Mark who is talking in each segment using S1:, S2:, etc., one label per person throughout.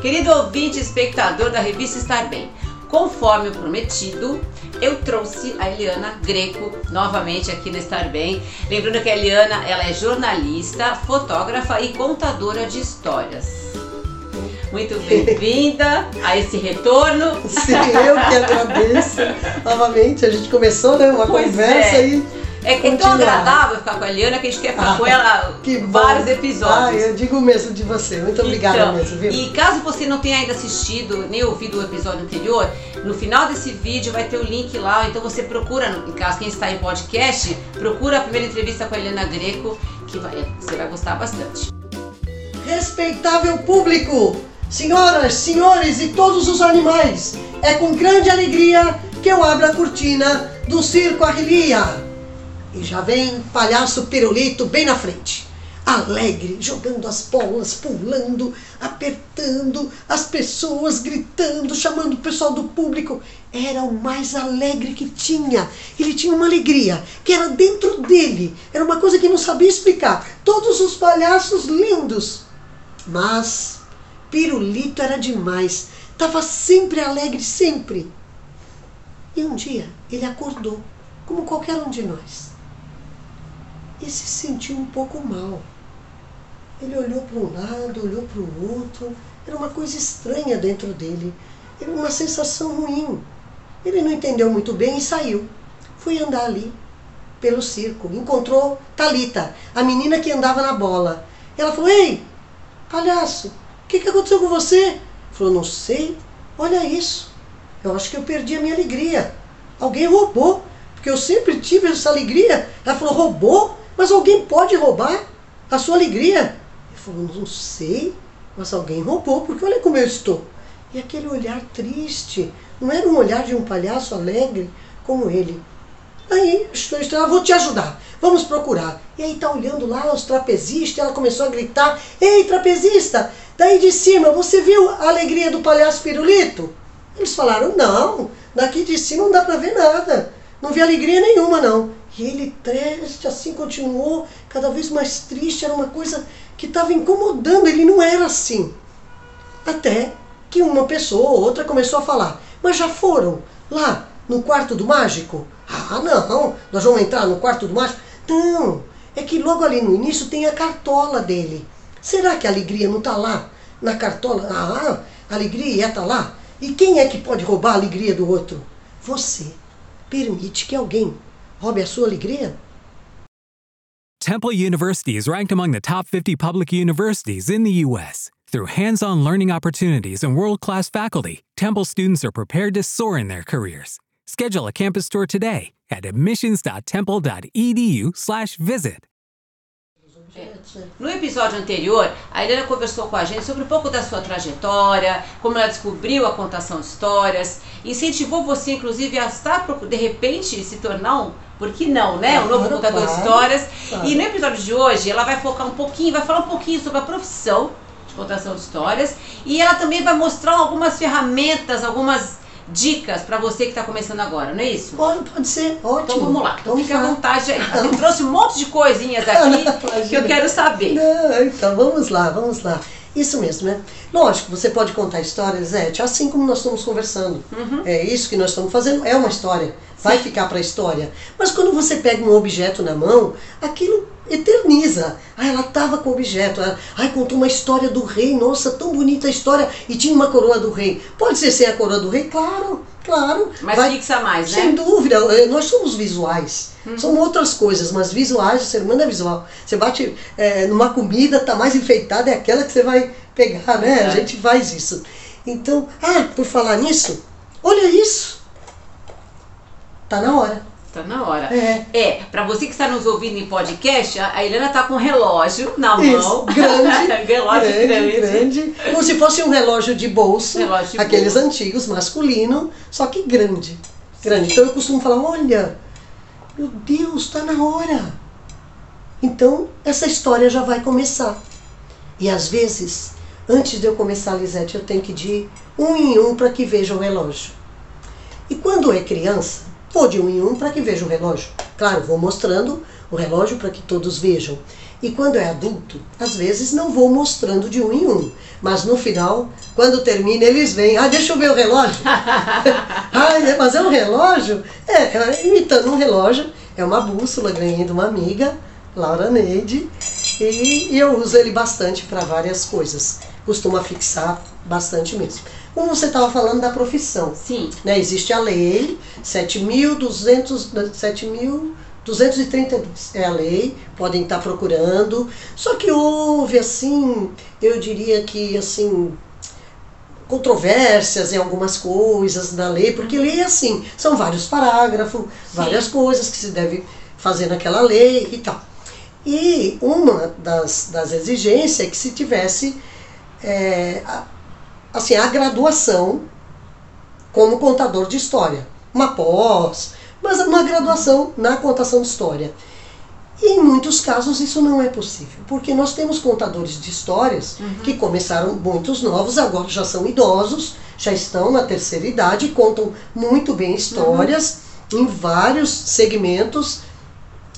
S1: Querido ouvinte e espectador da revista Estar Bem, conforme o prometido, eu trouxe a Eliana Greco novamente aqui no Estar Bem. Lembrando que a Eliana ela é jornalista, fotógrafa e contadora de histórias. Muito bem-vinda a esse retorno.
S2: Sim, eu que agradeço. Novamente, a gente começou né, uma
S1: Pois
S2: conversa
S1: é.
S2: e.
S1: É, é tão agradável ficar com a Eliana que a gente quer ficar
S2: Ah,
S1: com ela vários
S2: Ah,
S1: episódios.
S2: eu digo mesmo de você. Muito obrigada
S1: Então,
S2: mesmo, viu?
S1: E caso você não tenha ainda assistido nem ouvido o episódio anterior, no final desse vídeo vai ter o link lá, então você procura, no- em caso quem está em podcast, procura a primeira entrevista com a Helena Greco, que vai- você vai gostar bastante.
S2: Respeitável público, senhoras, senhores e todos os animais, é com grande alegria que eu abro a cortina do Circo Arrelia. E já vem palhaço pirulito bem na frente. Alegre, jogando as bolas, pulando, apertando, as pessoas gritando, chamando o pessoal do público. Era o mais alegre que tinha. Ele tinha uma alegria que era dentro dele. Era uma coisa que não sabia explicar. Todos os palhaços lindos. Mas Pirulito era demais. Tava sempre alegre, sempre. E um dia ele acordou, como qualquer um de nós. E se sentiu um pouco mal. Ele olhou para um lado, olhou para o outro. Era uma coisa estranha dentro dele. Era uma sensação ruim. Ele não entendeu muito bem e saiu. Foi andar ali, pelo circo. Encontrou Talita, a menina que andava na bola. Ela falou: Ei, palhaço, o que, que aconteceu com você? Ele falou: Não sei. Olha isso. Eu acho que eu perdi a minha alegria. Alguém roubou. Porque eu sempre tive essa alegria. Ela falou: Roubou? Mas alguém pode roubar a sua alegria? Ele falou: Não sei. Mas alguém roubou, porque olha como eu estou. E aquele olhar triste. Não era um olhar de um palhaço alegre como ele. Aí, estou estranho, vou te ajudar. Vamos procurar. E aí tá olhando lá os trapezistas, ela começou a gritar: Ei, trapezista! Daí de cima, você viu a alegria do palhaço pirulito? Eles falaram: Não, daqui de cima não dá pra ver nada. Não vi alegria nenhuma, não. E ele triste, assim continuou, cada vez mais triste, era uma coisa que estava incomodando, ele não era assim. Até que uma pessoa ou outra começou a falar: Mas já foram lá no quarto do mágico? Ah, não, nós vamos entrar no quarto do mágico? Não, é que logo ali no início tem a cartola dele. Será que a alegria não está lá na cartola? Ah, a alegria está lá. E quem é que pode roubar a alegria do outro? Você permite que alguém roube a sua alegria?
S3: Temple University is ranked among the top 50 public universities in the U.S. Through hands on learning opportunities and world class faculty, Temple students are prepared to soar in their careers. Schedule a campus tour today at admissions.temple.edu/slash visit.
S1: No episódio anterior, a Helena conversou com a gente sobre um pouco da sua trajetória, como ela descobriu a contação de histórias, incentivou você, inclusive, a estar, de repente, se tornar um, por que não, né? Um novo contador de histórias. E no episódio de hoje, ela vai focar um pouquinho, vai falar um pouquinho sobre a profissão de contação de histórias e ela também vai mostrar algumas ferramentas, algumas dicas para você que está começando agora, não é isso?
S2: Pode, pode ser, ótimo.
S1: Então vamos lá, então fique à vontade aí. Você trouxe um monte de coisinhas aqui que eu quero saber.
S2: Não, então vamos lá, vamos lá. Isso mesmo, né? Lógico, você pode contar histórias, Zete, assim como nós estamos conversando. É isso que nós estamos fazendo, é uma história. Vai ficar para a história. Mas quando você pega um objeto na mão, aquilo eterniza. Ah, ela estava com o objeto. Ai, contou uma história do rei. Nossa, tão bonita a história. E tinha uma coroa do rei. Pode ser sem a coroa do rei? Claro, claro.
S1: Mas
S2: Vai-
S1: fixa mais, né?
S2: Sem dúvida, eh, nós somos visuais. São outras coisas, mas visuais, o ser humano é visual. Você bate eh, numa comida, tá mais enfeitada, é aquela que você vai pegar, né? A gente faz isso. Então, ah, por falar nisso, olha isso. Tá na hora.
S1: Tá na hora.
S2: É.
S1: É, pra você que está nos ouvindo em podcast, a Helena tá com um relógio na
S2: Isso,
S1: mão.
S2: grande,
S1: relógio grande.
S2: grande, como se fosse um relógio de bolso,
S1: Relógio de
S2: aqueles
S1: bolso.
S2: antigos, masculino, só que grande, grande. Então eu costumo falar, olha, meu Deus, está na hora. Então essa história já vai começar. E às vezes, antes de eu começar, Lisete, eu tenho que ir um em um para que veja o relógio. E quando é criança, vou de um em um para que veja o relógio. Claro, vou mostrando o relógio para que todos vejam. E quando é adulto, às vezes não vou mostrando de um em um. Mas no final, quando termina, eles vêm. Ah, deixa eu ver o relógio. ah, mas é um relógio? É, é, imitando um relógio. É uma bússola, ganhei de uma amiga, Laura Neide. E, e eu uso ele bastante para várias coisas. Costuma fixar bastante mesmo. Como você estava falando da profissão,
S1: Sim.
S2: né? Existe a lei 7.200 7.232 é a lei, podem estar procurando. Só que houve assim, eu diria que assim controvérsias em algumas coisas na lei, porque lei é assim, são vários parágrafos, várias coisas que se deve fazer naquela lei e tal. E uma das, das exigências é que se tivesse é, a- assim, a graduação como contador de história. Uma pós, mas uma graduação na contação de história. E em muitos casos isso não é possível, porque nós temos contadores de histórias que começaram muitos novos, agora já são idosos, já estão na terceira idade, contam muito bem histórias em vários segmentos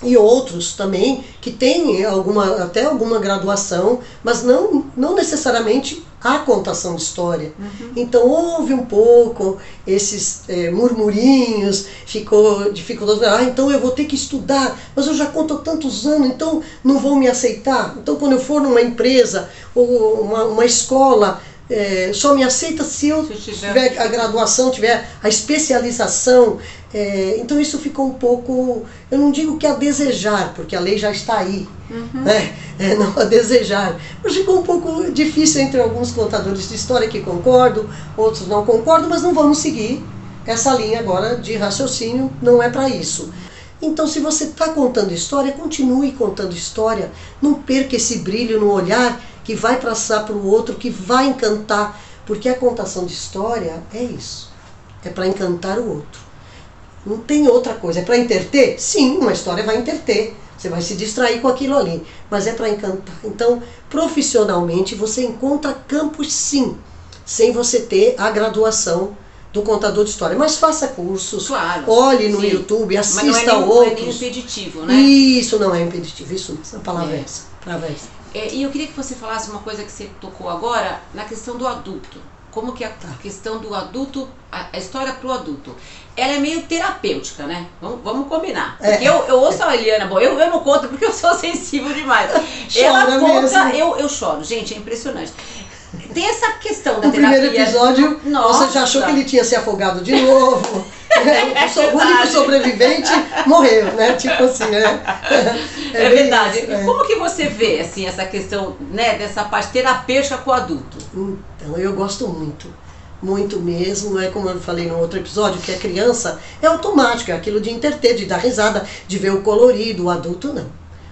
S2: e outros também que têm alguma, até alguma graduação, mas não, não necessariamente a contação de história. Então houve um pouco esses eh, murmurinhos, ficou dificultoso, ah, então eu vou ter que estudar, mas eu já conto há tantos anos, então não vão me aceitar. Então quando eu for numa empresa ou uma, uma escola, eh, só me aceita se eu
S1: Se tiver-
S2: a graduação, tiver a especialização. É, então isso ficou um pouco, eu não digo que a desejar, porque a lei já está aí, né? É, não a desejar. Mas ficou um pouco difícil entre alguns contadores de história que concordam, outros não concordam, mas não vamos seguir essa linha agora de raciocínio, não é para isso. Então, se você está contando história, continue contando história. Não perca esse brilho no olhar que vai passar para o outro, que vai encantar. Porque a contação de história é isso. É para encantar o outro. Não tem outra coisa. É para interter? Sim, uma história vai interter. Você vai se distrair com aquilo ali. Mas é para encantar. Então, profissionalmente, você encontra campos sim, sem você ter a graduação do contador de história. Mas faça cursos,
S1: Claro.
S2: olhe no
S1: Sim.
S2: YouTube,
S1: Mas não é
S2: assista
S1: nem, não é nem
S2: outros.
S1: impeditivo, né?
S2: Isso não é impeditivo, isso mesmo. A palavra é,
S1: É.
S2: essa. É.
S1: É, e eu queria que você falasse uma coisa que você tocou agora na questão do adulto. Como que a
S2: Tá.
S1: questão do adulto, a, a história pro adulto, ela é meio terapêutica, né? Vamos, vamos combinar.
S2: É.
S1: Porque eu, eu ouço a Eliana, bom, eu, eu não conto porque eu sou sensível demais. ela conta,
S2: mesmo.
S1: eu, eu choro. Gente, é impressionante. Tem essa questão da
S2: No primeiro
S1: terapia.
S2: episódio,
S1: Nossa.
S2: você já achou que ele tinha se afogado de novo. né? o, so- o único sobrevivente morreu, né? Tipo assim, é.
S1: É,
S2: bem
S1: verdade.
S2: isso, é.
S1: Como que você vê assim essa questão, né, dessa parte terapêutica com o adulto?
S2: Então, eu gosto muito. Muito mesmo, é como eu falei no outro episódio, que a criança é automático, é aquilo de interter, de dar risada, de ver o colorido, o adulto não.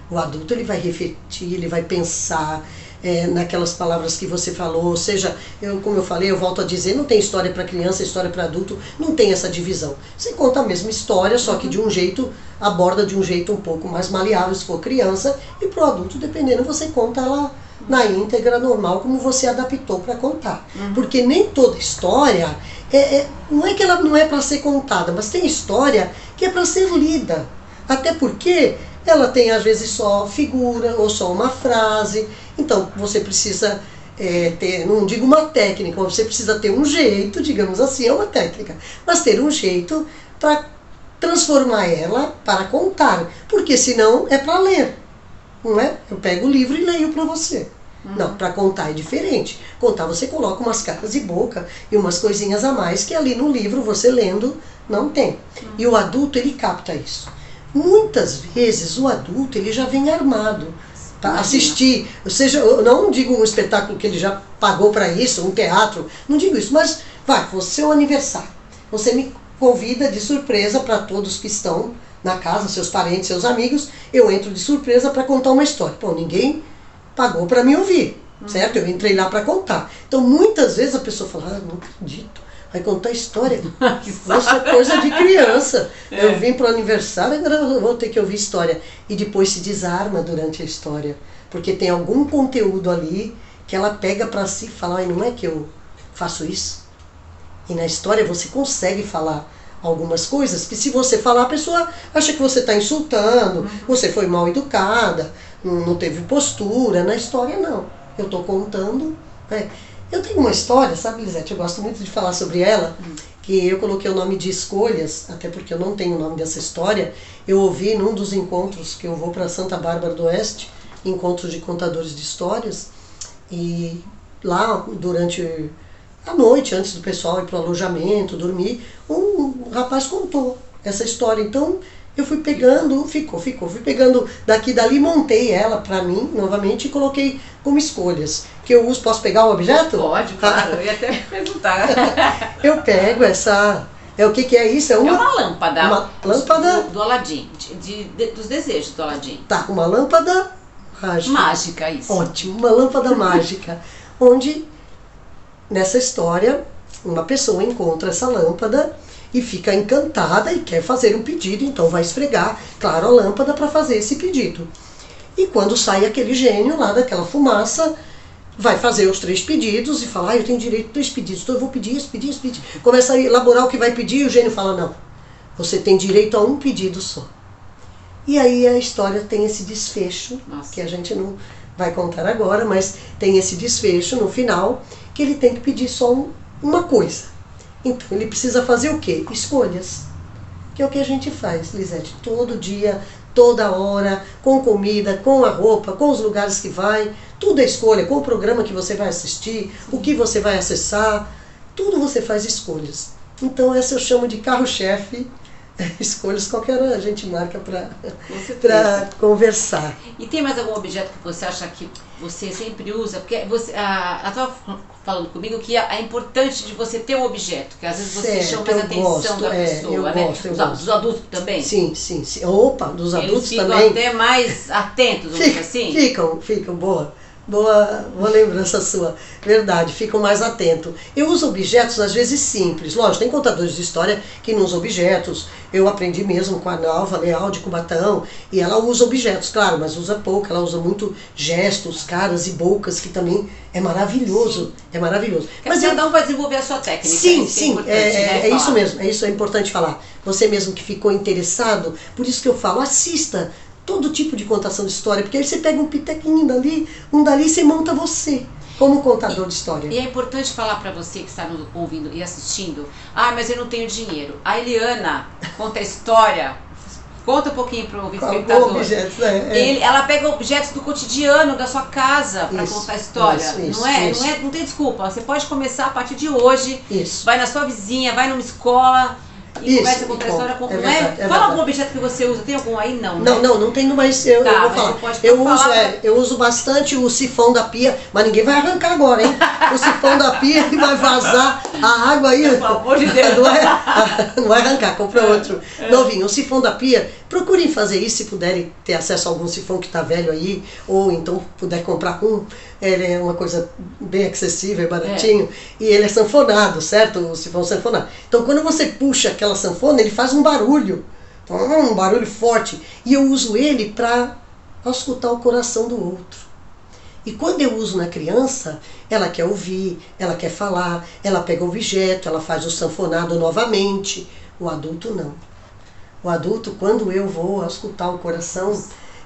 S2: O adulto ele vai refletir, ele vai pensar é, naquelas palavras que você falou, ou seja, eu, como eu falei, eu volto a dizer, não tem história para criança, história para adulto, não tem essa divisão. Você conta a mesma história, só que de um jeito, aborda de um jeito um pouco mais maleável se for criança, e para o adulto, dependendo, você conta ela na íntegra normal como você adaptou para contar. Porque nem toda história é, é- não é que ela não é para ser contada, mas tem história que é para ser lida. Até porque ela tem às vezes só figura ou só uma frase. Então você precisa é, ter, não digo uma técnica, você precisa ter um jeito, digamos assim, é uma técnica, mas ter um jeito para transformar ela para contar, porque senão é para ler. Não é? Eu pego o livro e leio para você. Não, para contar é diferente. Contar você coloca umas caras e boca e umas coisinhas a mais que ali no livro você lendo não tem. E o adulto ele capta isso. Muitas vezes o adulto ele já vem armado para assistir, ou seja, eu não digo um espetáculo que ele já pagou para isso, um teatro, não digo isso, mas vai, é um aniversário. Você me convida de surpresa para todos que estão na casa, seus parentes, seus amigos, eu entro de surpresa para contar uma história. Pô, ninguém pagou para me ouvir, certo? Eu entrei lá para contar. Então, muitas vezes a pessoa fala, ah, não acredito, vai contar história. Isso é coisa de criança. É. Eu vim para o aniversário, agora eu vou ter que ouvir história. E depois se desarma durante a história, porque tem algum conteúdo ali que ela pega para si e fala, não é que eu faço isso? E na história você consegue falar algumas coisas que se você falar a pessoa acha que você está insultando, uhum. você foi mal educada, não teve postura. Na história, não. Eu estou contando. Né? Eu tenho uma história, sabe, Lisete? Eu gosto muito de falar sobre ela, hum. que eu coloquei o nome de Escolhas, até porque eu não tenho o nome dessa história. Eu ouvi num dos encontros que eu vou para Santa Bárbara do Oeste, encontros de contadores de histórias, e lá durante a noite, antes do pessoal ir para o alojamento, dormir, um rapaz contou essa história. Então eu fui pegando, ficou, ficou, fui pegando daqui dali, montei ela para mim novamente e coloquei como escolhas. Que eu uso, posso pegar o objeto?
S1: Pode, claro, eu ia até perguntar.
S2: eu pego essa. É o que, que é isso?
S1: É uma, é uma lâmpada.
S2: Uma lâmpada.
S1: Do, do Aladim, de, de, dos desejos do Aladim.
S2: Tá, uma lâmpada mágica.
S1: Mágica, isso.
S2: Ótimo, uma lâmpada mágica. Onde, nessa história, uma pessoa encontra essa lâmpada e fica encantada e quer fazer um pedido, então vai esfregar, claro, a lâmpada para fazer esse pedido. E quando sai aquele gênio lá daquela fumaça, vai fazer os três pedidos e fala, ah, eu tenho direito a três pedidos, então eu vou pedir esse, pedir esse, pedir. Começa a elaborar o que vai pedir e o gênio fala, não, você tem direito a um pedido só. E aí a história tem esse desfecho, Nossa. que a gente não vai contar agora, mas tem esse desfecho no final, que ele tem que pedir só um, uma coisa. Então ele precisa fazer o quê? Escolhas. Que é o que a gente faz, Lisete, todo dia, toda hora, com comida, com a roupa, com os lugares que vai, tudo é escolha, com o programa que você vai assistir, o que você vai acessar, tudo você faz escolhas. Então essa eu chamo de carro-chefe escolhas qualquer a gente marca para conversar.
S1: E tem mais algum objeto que você acha que você sempre usa? Porque você estava falando comigo que é importante de você ter um objeto, que às vezes você
S2: certo,
S1: chama mais atenção
S2: gosto,
S1: da
S2: é,
S1: pessoa,
S2: eu
S1: né?
S2: Gosto, eu
S1: dos,
S2: gosto.
S1: dos adultos também?
S2: Sim, sim, sim. Opa, dos
S1: Eles
S2: adultos
S1: ficam
S2: também.
S1: até mais atentos,
S2: Fica,
S1: assim?
S2: Ficam, ficam, boa. Boa, boa lembrança sua. Verdade, ficam mais atentos. Eu uso objetos, às vezes, simples. Lógico, tem contadores de história que não usam objetos. Eu aprendi mesmo com a Nalva Leal de Cubatão. E ela usa objetos, claro, mas usa pouco. Ela usa muito gestos, caras e bocas, que também é maravilhoso. É maravilhoso.
S1: Mas cada eu... um vai desenvolver a sua técnica.
S2: Sim,
S1: é
S2: sim. É, é, né, é isso mesmo. É isso é importante falar. Você mesmo que ficou interessado, por isso que eu falo, assista todo tipo de contação de história, porque aí você pega um pitequinho dali, um dali e você monta você como contador
S1: e,
S2: de história.
S1: E é importante falar para você que está ouvindo e assistindo, ah, mas eu não tenho dinheiro. A Eliana conta a história. Conta um pouquinho para o espectador.
S2: Objetos, né? é.
S1: Ele, ela pega objetos do cotidiano da sua casa para contar a história. Isso, isso, não, é? Isso. não é? Não tem desculpa. Você pode começar a partir de hoje.
S2: Isso.
S1: Vai na sua vizinha, vai numa escola e Isso, conversa com outra história com. É não é? Fala algum objeto que você usa. Tem algum aí? Não.
S2: Não,
S1: né?
S2: não, não tenho, mas eu, tá, eu vou falar. Eu uso, falar é, eu uso bastante o sifão da pia, mas ninguém vai arrancar agora, hein? o sifão da pia que vai vazar a água aí.
S1: Pelo amor de Deus.
S2: Não, é, não vai arrancar, compra outro. É. Novinho, o sifão da pia, procurem fazer isso se puderem ter acesso a algum sifão que está velho aí, ou então puder comprar um. Ele é uma coisa bem acessível, baratinho, é. e ele é sanfonado, certo? O sifão sanfonado. Então quando você puxa aquela sanfona, ele faz um barulho, um barulho forte, e eu uso ele para escutar o coração do outro. E quando eu uso na criança, ela quer ouvir, ela quer falar, ela pega o objeto, ela faz o sanfonado novamente. O adulto não. O adulto, quando eu vou escutar o coração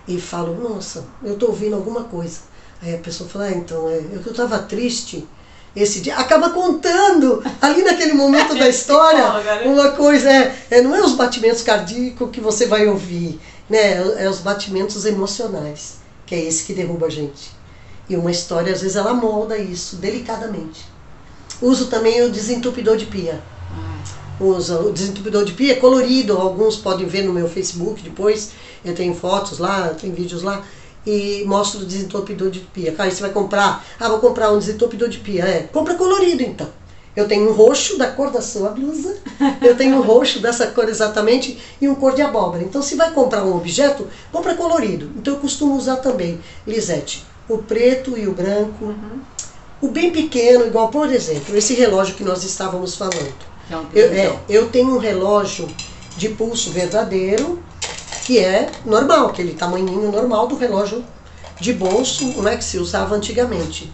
S2: e falo, nossa, eu estou ouvindo alguma coisa. Aí a pessoa fala, ah, então, é, eu estava triste esse dia. Acaba contando ali naquele momento da história né? uma coisa, é, é, não é os batimentos cardíacos que você vai ouvir, né? É, é os batimentos emocionais que é esse que derruba a gente. E uma história, às vezes, ela molda isso delicadamente. Uso também o desentupidor de pia. Usa o desentupidor de pia, é colorido, alguns podem ver no meu Facebook depois. Eu tenho fotos lá, tem vídeos lá e mostro o desentupidor de pia. Aí você vai comprar, ah, vou comprar um desentupidor de pia. É, compra colorido então. Eu tenho um roxo da cor da sua blusa, eu tenho um roxo dessa cor exatamente e um cor de abóbora. Então, se vai comprar um objeto, compra colorido. Então, eu costumo usar também, Lisete, o preto e o branco. Uhum. O bem pequeno, igual, por exemplo, esse relógio que nós estávamos falando. Eu, é, eu tenho um relógio de pulso verdadeiro, que é normal, aquele tamanhinho normal do relógio de bolso, não é que se usava antigamente.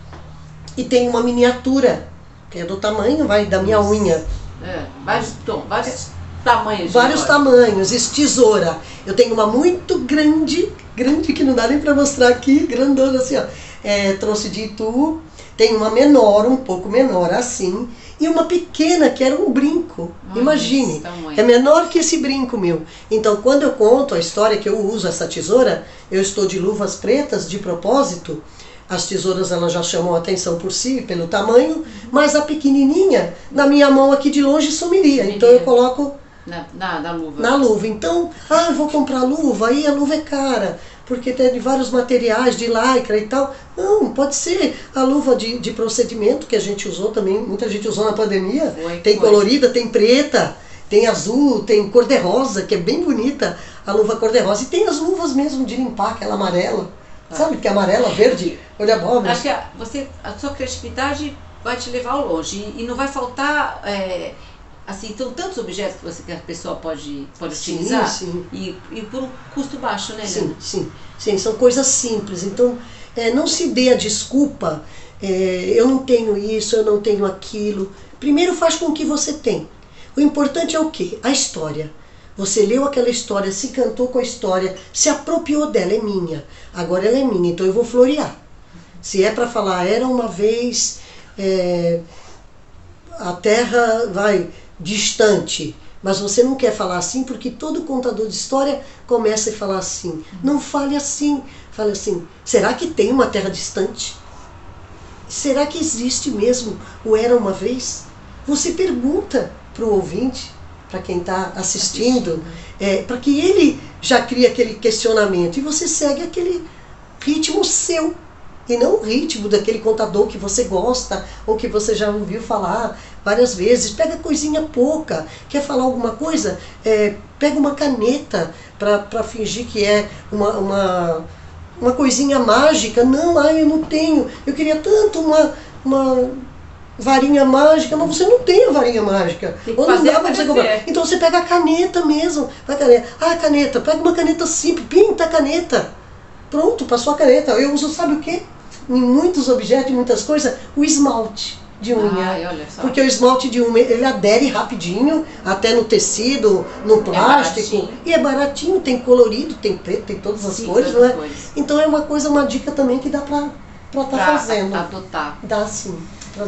S2: E tem uma miniatura, que é do tamanho, vai da minha unha.
S1: É, vários, tom, vários tamanhos.
S2: Vários tamanhos, isso, tesoura. Eu tenho uma muito grande, grande que não dá nem para mostrar aqui, grandona assim, ó. É, trouxe de Itu. Tem uma menor, um pouco menor assim, e uma pequena que era um brinco. Imagine, é menor que esse brinco meu. Então, quando eu conto a história que eu uso essa tesoura, eu estou de luvas pretas de propósito. As tesouras elas já chamam a atenção por si, pelo tamanho, mas a pequenininha, na minha mão aqui de longe, sumiria. Então eu coloco
S1: na, na, na, luva.
S2: Na luva. Então, ah, eu vou comprar luva, aí a luva é cara, porque tem de vários materiais, de lycra e tal. Não, pode ser a luva de, de procedimento que a gente usou também, muita gente usou na pandemia. Foi, tem foi. colorida, tem preta, tem azul, tem cor-de-rosa, que é bem bonita a luva cor-de-rosa. E tem as luvas mesmo de limpar, aquela amarela. Ah. Sabe que é amarela, verde, olha abóbora.
S1: Acho que a, você, a sua criatividade vai te levar ao longe e, e não vai faltar. É, assim, são tantos objetos que, você, que a pessoa pode, pode sim, utilizar sim. E, e por um custo baixo, né?
S2: Sim, sim, sim, são coisas simples. Então, é, não se dê a desculpa, é, eu não tenho isso, eu não tenho aquilo. Primeiro faz com o que você tem. O importante é o quê? A história. Você leu aquela história, se cantou com a história, se apropriou dela, é minha. Agora ela é minha, então eu vou florear. Se é para falar, era uma vez é, a terra vai distante. Mas você não quer falar assim porque todo contador de história começa a falar assim. Não fale assim. Fale assim: será que tem uma terra distante? Será que existe mesmo o era uma vez? Você pergunta para o ouvinte, para quem está assistindo, é, para que ele já crie aquele questionamento e você segue aquele ritmo seu e não o ritmo daquele contador que você gosta ou que você já ouviu falar várias vezes. Pega coisinha pouca. Quer falar alguma coisa? É, pega uma caneta para fingir que é uma, uma, uma coisinha mágica. Não, ai, eu não tenho. Eu queria tanto uma, uma varinha mágica, mas você não tem a varinha mágica.
S1: Ou não dá pra você comprar.
S2: Então você pega a caneta mesmo. Vai caneta. Ah, caneta, pega uma caneta simples, pinta a caneta. Pronto, passou a caneta. Eu uso, sabe o quê? Em muitos objetos, em muitas coisas, o esmalte de unha. Ai, porque o esmalte de unha ele adere rapidinho, até no tecido, no é plástico. É e é baratinho, tem colorido, tem preto, tem todas as Sim, cores, não é? Então é uma coisa, uma dica também que dá pra estar tá fazendo.
S1: Adotar.
S2: Dá sim. Pra...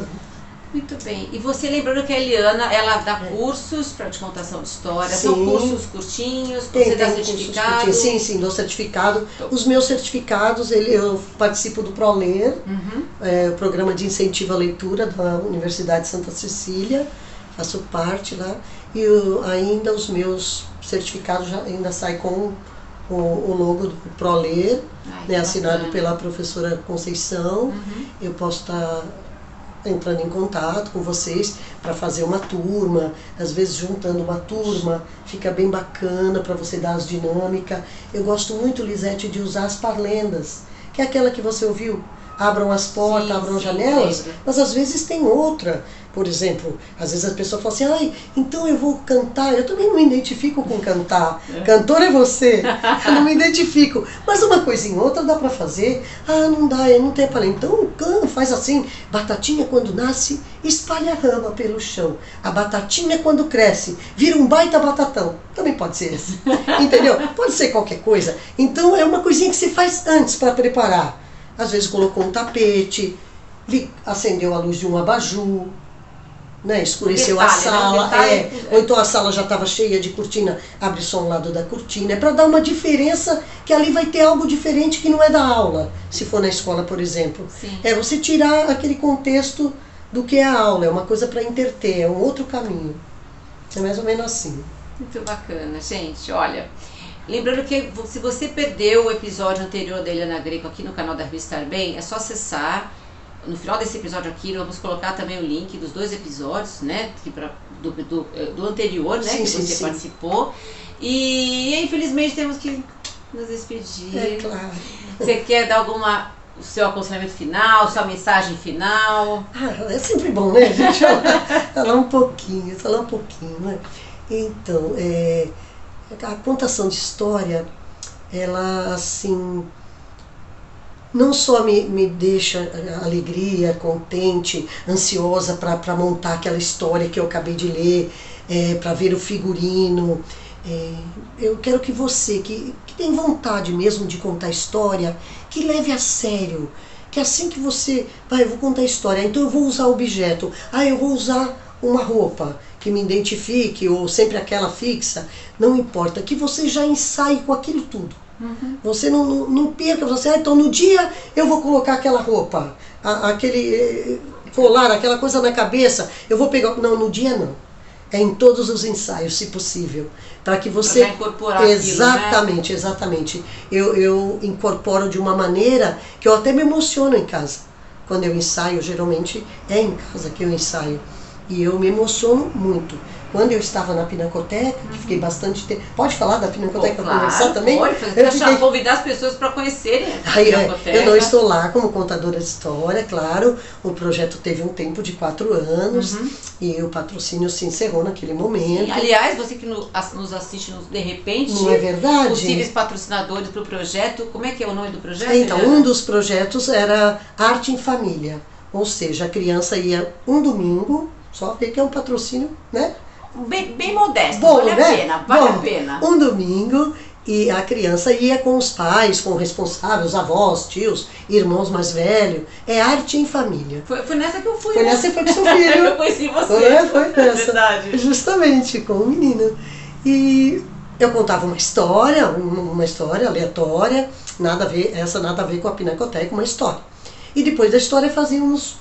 S1: Muito bem. E você lembrando que a Eliana, ela dá é. cursos para de contação de história, sim. são cursos curtinhos, tem, você tem dá certificado?
S2: Sim, sim, dou certificado. Então. Os meus certificados, ele, eu participo do ProLer, uhum. é, o programa de incentivo à leitura da Universidade de Santa Cecília, faço parte lá, e eu, ainda os meus certificados já, ainda saem com o, o logo do ProLer, né, assinado pela professora Conceição. Uhum. Eu posso estar tá entrando em contato com vocês para fazer uma turma, às vezes juntando uma turma, fica bem bacana para você dar as dinâmicas. Eu gosto muito, Lisete, de usar as parlendas, que é aquela que você ouviu, abram as portas, sim, abram janelas, mas às vezes tem outra. Por exemplo, às vezes a pessoa fala assim, ai, então eu vou cantar. Eu também não me identifico com cantar. É. Cantor é você. Eu não me identifico. Mas uma coisinha outra dá para fazer. Ah, não dá, eu não tenho para Então canta, faz assim. Batatinha quando nasce, espalha a rama pelo chão. A batatinha quando cresce, vira um baita batatão. Também pode ser esse. Entendeu? Pode ser qualquer coisa. Então é uma coisinha que você faz antes para preparar. Às vezes colocou um tapete, acendeu a luz de um abajur né, escureceu
S1: detalhe,
S2: a
S1: né,
S2: sala,
S1: detalhe,
S2: é,
S1: é.
S2: ou então a sala já estava cheia de cortina, abre só um lado da cortina, é para dar uma diferença que ali vai ter algo diferente que não é da aula, se for na escola, por exemplo.
S1: Sim.
S2: É você tirar aquele contexto do que é a aula, é uma coisa para interter, é um outro caminho. É mais ou menos assim.
S1: Muito bacana, gente. Olha, lembrando que se você perdeu o episódio anterior da Eliana Greco aqui no canal da Revista Estar Bem, é só acessar. No final desse episódio aqui, nós vamos colocar também o link dos dois episódios, né? Pra, do, do, eh, do anterior, né?
S2: Sim,
S1: que
S2: sim,
S1: você
S2: sim.
S1: participou. E infelizmente temos que nos despedir.
S2: É claro.
S1: Você quer dar alguma. O seu aconselhamento final, sua mensagem final?
S2: Ah, é sempre bom, né, gente? Falar um pouquinho, falar um pouquinho, né? Então, é, a contação de história, ela, assim, não só me, me deixa alegria, contente, ansiosa para montar aquela história que eu acabei de ler, é, para ver o figurino. É, eu quero que você, que, que tem vontade mesmo de contar história, que leve a sério. Que assim que você, vai, eu vou contar história, então eu vou usar objeto, ah, eu vou usar uma roupa que me identifique, ou sempre aquela fixa, não importa, que você já ensaie com aquilo tudo. Você não, não, não perca, você, ah, então no dia eu vou colocar aquela roupa, a- aquele eh, colar, aquela coisa na cabeça, eu vou pegar. Não, no dia não. É em todos os ensaios, se possível. Para que você.
S1: já incorporar aquilo, né?
S2: Exatamente, exatamente. Eu, eu incorporo de uma maneira que eu até me emociono em casa. Quando eu ensaio, geralmente é em casa que eu ensaio. E eu me emociono muito. Quando eu estava na Pinacoteca, que fiquei bastante tempo. Pode falar da Pinacoteca para conversar também?
S1: Pode,
S2: Eu
S1: fazer,
S2: fiquei-
S1: convidar as pessoas para conhecerem a
S2: Aí, é,
S1: Pinacoteca.
S2: eu não estou lá como contadora de história, claro. O projeto teve um tempo de quatro anos e o patrocínio se encerrou naquele momento.
S1: Sim, aliás, você que nos assiste de repente,
S2: Não é verdade?
S1: possíveis patrocinadores para o projeto, como é que é o nome do projeto?
S2: Então, um dos projetos era Arte em Família. Ou seja, a criança ia um domingo, só ver que é um patrocínio, né?
S1: Bem, bem modesto,
S2: Bom,
S1: vale
S2: né?
S1: a pena, vale
S2: Bom,
S1: a pena.
S2: Um domingo e a criança ia com os pais, com os avós, tios, irmãos mais velhos. É arte em família.
S1: Foi, foi nessa que eu fui.
S2: Foi
S1: né?
S2: nessa que foi com seu filho.
S1: eu conheci você.
S2: Foi, foi
S1: É
S2: nessa.
S1: verdade.
S2: Justamente, com o menino. E eu contava uma história, um- uma história aleatória, nada a ver, essa nada a ver com a Pinacoteca, uma história. E depois da história fazíamos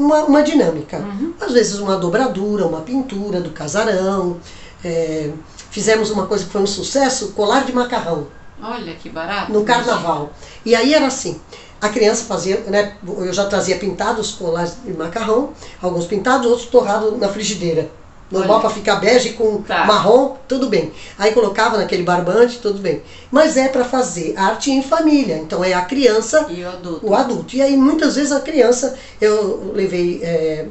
S2: uma, uma dinâmica.
S1: Uhum.
S2: Às vezes uma dobradura, uma pintura do casarão. é, fizemos uma coisa que foi um sucesso, colar de macarrão
S1: Olha que barato.
S2: no carnaval. E aí era assim, a criança fazia, né, eu já trazia pintados colares de macarrão, alguns pintados, outros torrados na frigideira. Normal para ficar bege com
S1: Tá.
S2: marrom, tudo bem. Aí colocava naquele barbante, tudo bem. Mas é para fazer arte em família, então é a criança
S1: E o adulto.
S2: o adulto. E aí muitas vezes a criança, eu levei, é,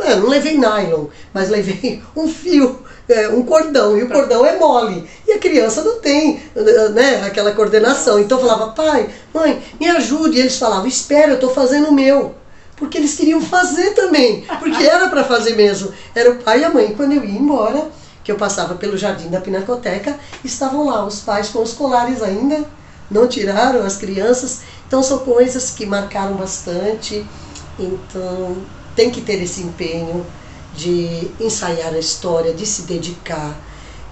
S2: é, não levei nylon, mas levei um fio, é, um cordão, e o cordão é mole. E a criança não tem né, aquela coordenação. Então eu falava, pai, mãe, me ajude. E eles falavam, espera, eu estou fazendo o meu. Porque eles queriam fazer também, porque era para fazer mesmo. Era o pai e a mãe. Quando eu ia embora, que eu passava pelo jardim da Pinacoteca, estavam lá os pais com os colares ainda, não tiraram as crianças. Então são coisas que marcaram bastante. Então tem que ter esse empenho de ensaiar a história, de se dedicar.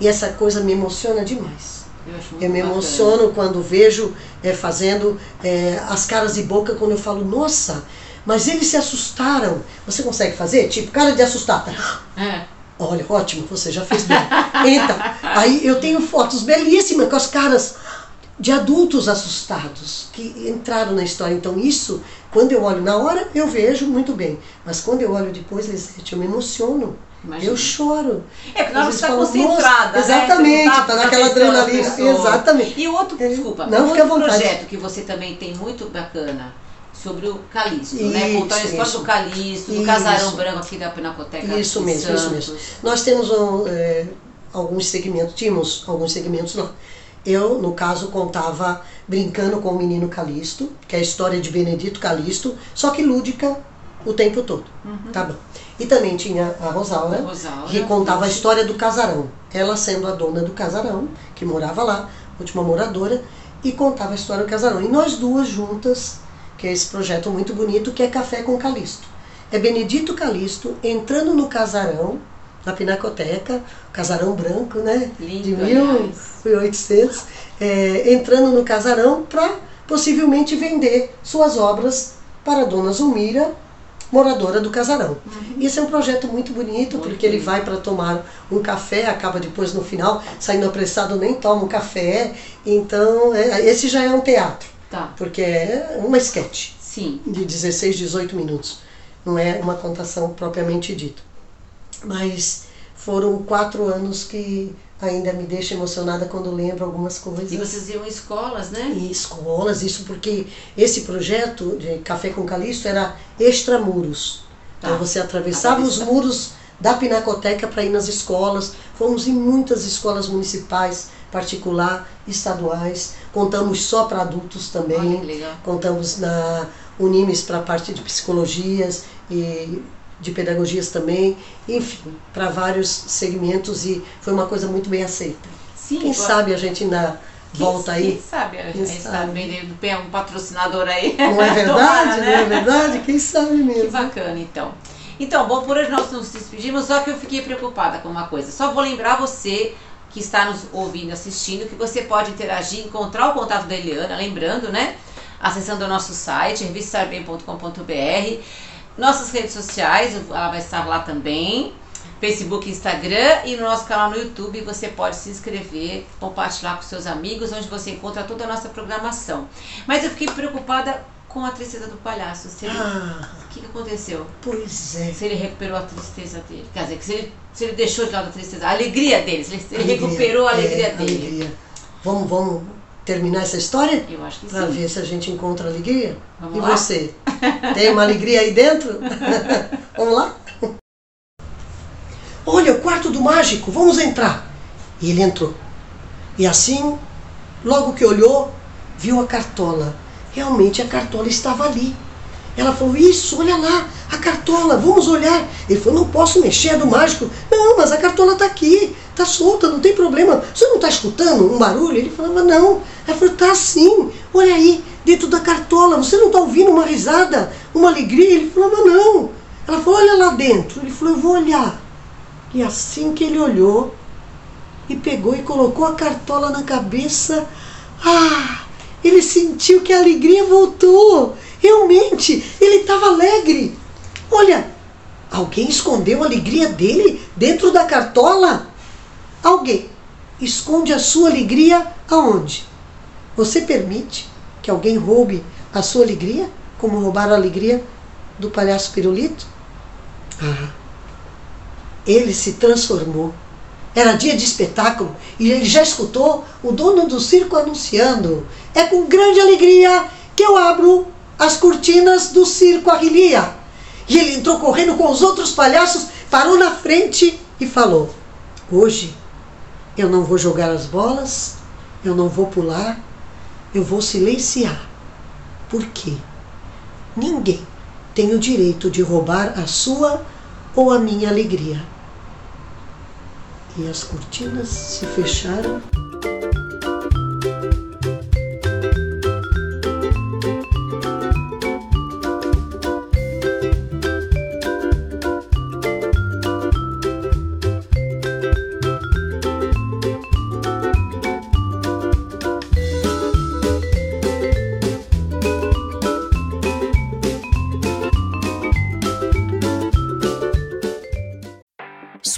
S2: E essa coisa me emociona demais.
S1: Eu,
S2: Eu me
S1: bacana.
S2: emociono quando vejo é, fazendo é, as caras de boca quando eu falo, nossa, mas eles se assustaram. Você consegue fazer? Tipo, cara de assustar.
S1: É.
S2: Olha, ótimo, você já fez bem. Então, aí eu tenho fotos belíssimas com as caras de adultos assustados que entraram na história. Então, isso, quando eu olho na hora, eu vejo muito bem. Mas quando eu olho depois, Lisete, eu me emociono.
S1: Imagina.
S2: Eu choro.
S1: É, porque você está concentrada, né?
S2: Exatamente, tá
S1: prestando
S2: naquela
S1: atenção nas
S2: adrenalina. Exatamente.
S1: E o outro, desculpa,
S2: não,
S1: outro projeto que você também tem muito bacana sobre o Calixto, né? Contar a
S2: Isso,
S1: história
S2: isso.
S1: do Calixto, do
S2: Isso.
S1: casarão branco aqui da Pinacoteca
S2: Isso
S1: de
S2: mesmo, isso
S1: Santos.
S2: mesmo. Nós temos um, é, alguns segmentos, tínhamos alguns segmentos lá. Eu, no caso, contava brincando com o menino Calisto, que é a história de Benedito Calisto, só que lúdica o tempo todo. Tá bom. E também tinha a Rosaura,
S1: Rosaura,
S2: que contava a
S1: isso.
S2: história do casarão. Ela sendo a dona do casarão, que morava lá, última moradora, e contava a história do casarão. E nós duas juntas, que é esse projeto muito bonito, que é Café com Calisto. é Benedito Calixto entrando no casarão, na Pinacoteca, casarão branco, né?
S1: Lindo,
S2: de
S1: aliás.
S2: 1800, é, entrando no casarão para possivelmente vender suas obras para a dona Zulmira, moradora do casarão. Isso é um projeto muito bonito, porque ele vai para tomar um café, acaba depois no final, saindo apressado, nem toma um café. Então, é, esse já é um teatro,
S1: Tá.
S2: porque é uma esquete
S1: Sim.
S2: de 16, 18 minutos. Não é uma contação propriamente dita. Mas foram quatro anos que ainda me deixa emocionada quando lembro algumas coisas.
S1: E vocês iam em escolas, né?
S2: E escolas, isso porque esse projeto de Café com Calixto era extramuros.
S1: Tá.
S2: Então você atravessava os
S1: Atravessa-
S2: muros da Pinacoteca para ir nas escolas. Fomos em muitas escolas municipais, particular, estaduais. Contamos só para adultos também.
S1: Olha que.
S2: Contamos na Unimes para a parte de psicologias e de pedagogias também. Enfim, para vários segmentos e foi uma coisa muito bem aceita.
S1: Sim.
S2: Quem sabe a gente ainda
S1: quem-
S2: volta aí.
S1: Quem sabe? A gente está
S2: sabe?
S1: vendendo bem um patrocinador aí.
S2: Não é verdade?
S1: Tomara,
S2: Não é verdade? Quem sabe
S1: Que
S2: mesmo.
S1: bacana, então. Então, bom, por hoje nós nos despedimos, só que eu fiquei preocupada com uma coisa. Só vou lembrar você que está nos ouvindo, assistindo, que você pode interagir, encontrar o contato da Eliana, lembrando, né? Acessando o nosso site, revistarbem.com.br, nossas redes sociais, ela vai estar lá também, Facebook, Instagram e no nosso canal no YouTube, você pode se inscrever, compartilhar com seus amigos, onde você encontra toda a nossa programação. Mas eu fiquei preocupada com a tristeza do palhaço. Se ele-
S2: Ah,
S1: o que, que aconteceu?
S2: pois é.
S1: Se ele recuperou a tristeza dele. Quer dizer, que se ele, se ele deixou de lado a tristeza, a alegria dele, se ele,
S2: Alegria.
S1: recuperou a alegria
S2: É,
S1: dele.
S2: alegria. Vamos, vamos terminar essa história?
S1: Eu acho que
S2: Para
S1: sim.
S2: ver se a gente encontra alegria?
S1: Vamos
S2: e
S1: lá?
S2: você? Tem uma alegria aí dentro? vamos lá? Olha, o quarto do mágico, vamos entrar. E ele entrou. E assim, logo que olhou, viu a cartola. Realmente a cartola estava ali. Ela falou: Isso, olha lá, a cartola, vamos olhar. Ele falou: Não posso mexer, é do mágico. Não, mas a cartola está aqui, está solta, não tem problema. Você não está escutando um barulho? Ele falava: Não. Ela falou: Tá sim, olha aí, dentro da cartola, você não está ouvindo uma risada, uma alegria? Ele falava: Não. Ela falou: Olha lá dentro. Ele falou: Eu vou olhar. E assim que ele olhou e pegou e colocou a cartola na cabeça, ah, ele sentiu que a alegria voltou. Realmente, ele estava alegre. Olha, alguém escondeu a alegria dele dentro da cartola? Alguém esconde a sua alegria aonde? Você permite que alguém roube a sua alegria, como roubaram a alegria do palhaço pirulito? Ah, ele se transformou. Era dia de espetáculo e ele já escutou o dono do circo anunciando: É com grande alegria que eu abro as cortinas do circo Arrilia. E ele entrou correndo com os outros palhaços, parou na frente e falou: Hoje eu não vou jogar as bolas, eu não vou pular, eu vou silenciar. Por quê? Ninguém tem o direito de roubar a sua ou a minha alegria. E as cortinas se fecharam.